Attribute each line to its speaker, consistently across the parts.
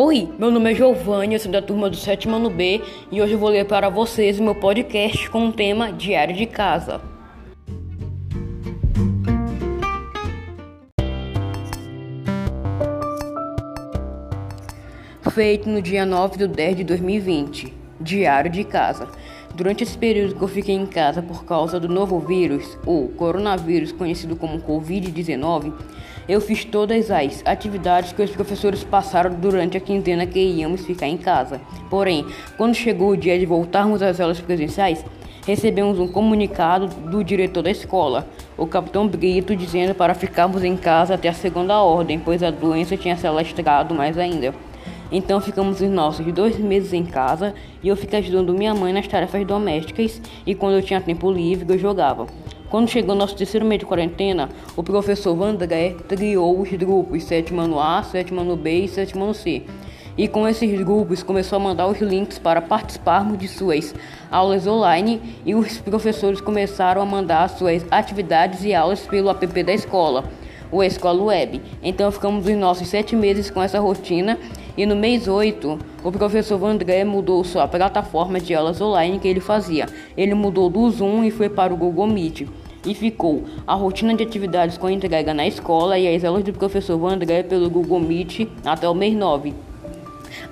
Speaker 1: Oi, meu nome é Giovanni, eu sou da turma do sétimo ano B e hoje eu vou ler para vocês o meu podcast com o tema Diário de Casa. Feito no dia 9 de 10 de 2020, Diário de Casa. Durante esse período que eu fiquei em casa por causa do novo vírus, ou coronavírus conhecido como Covid-19, eu fiz todas as atividades que os professores passaram durante a quinzena que íamos ficar em casa. Porém, quando chegou o dia de voltarmos às aulas presenciais, recebemos um comunicado do diretor da escola, o capitão Brito, dizendo para ficarmos em casa até a segunda ordem, pois a doença tinha se alastrado mais ainda. Então ficamos os nossos dois meses em casa e eu fiquei ajudando minha mãe nas tarefas domésticas e quando eu tinha tempo livre eu jogava. Quando chegou nosso terceiro mês de quarentena, o professor Vandré criou os grupos sétimo ano A, sétimo ano B e sétimo ano C. E com esses grupos começou a mandar os links para participarmos de suas aulas online e os professores começaram a mandar suas atividades e aulas pelo app da escola o Escola Web. Então ficamos os nossos sete meses com essa rotina e no mês 8 o professor Vandré mudou sua plataforma de aulas online que ele fazia. Ele mudou do Zoom e foi para o Google Meet. E ficou a rotina de atividades com entrega na escola e as aulas do professor Vandré pelo Google Meet até o mês 9.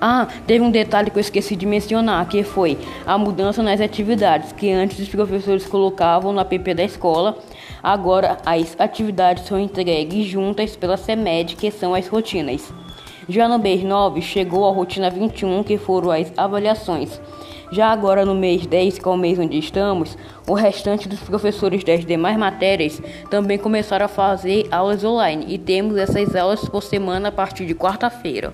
Speaker 1: Ah, teve um detalhe que eu esqueci de mencionar, que foi a mudança nas atividades, que antes os professores colocavam no app da escola, agora as atividades são entregues juntas pela CEMED, que são as rotinas. Já no mês 9 chegou a rotina 21, que foram as avaliações. Já agora no mês 10, que é o mês onde estamos, o restante dos professores das demais matérias também começaram a fazer aulas online e temos essas aulas por semana a partir de quarta-feira.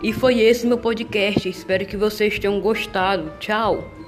Speaker 1: E foi esse meu podcast. Espero que vocês tenham gostado. Tchau!